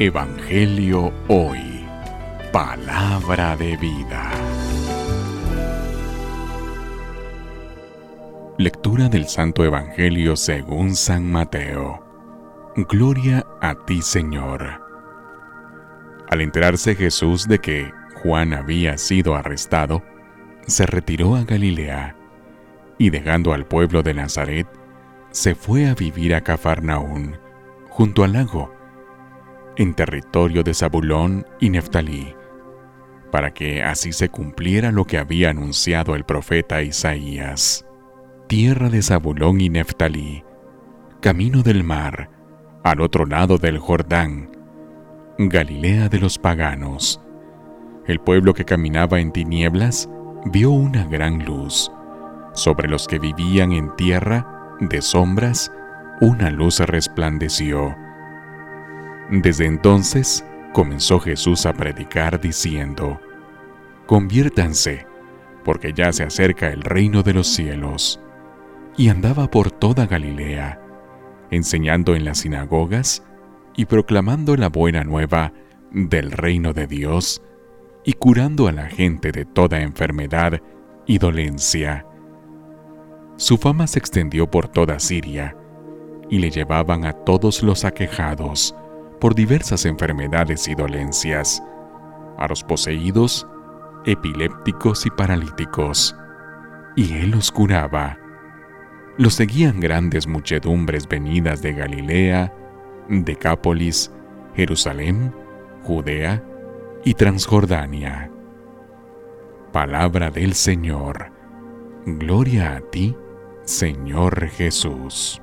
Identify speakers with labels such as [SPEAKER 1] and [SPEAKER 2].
[SPEAKER 1] Evangelio Hoy. Palabra de vida. Lectura del Santo Evangelio según San Mateo. Gloria a ti, Señor. Al enterarse Jesús de que Juan había sido arrestado, se retiró a Galilea y dejando al pueblo de Nazaret, se fue a vivir a Cafarnaún, junto al lago en territorio de Zabulón y Neftalí, para que así se cumpliera lo que había anunciado el profeta Isaías. Tierra de Zabulón y Neftalí, camino del mar, al otro lado del Jordán, Galilea de los paganos. El pueblo que caminaba en tinieblas vio una gran luz. Sobre los que vivían en tierra de sombras, una luz resplandeció desde entonces comenzó Jesús a predicar diciendo, Conviértanse, porque ya se acerca el reino de los cielos. Y andaba por toda Galilea, enseñando en las sinagogas y proclamando la buena nueva del reino de Dios y curando a la gente de toda enfermedad y dolencia. Su fama se extendió por toda Siria, y le llevaban a todos los aquejados, por diversas enfermedades y dolencias, a los poseídos, epilépticos y paralíticos, y él los curaba. Los seguían grandes muchedumbres venidas de Galilea, Decápolis, Jerusalén, Judea y Transjordania. Palabra del Señor. Gloria a ti, Señor Jesús.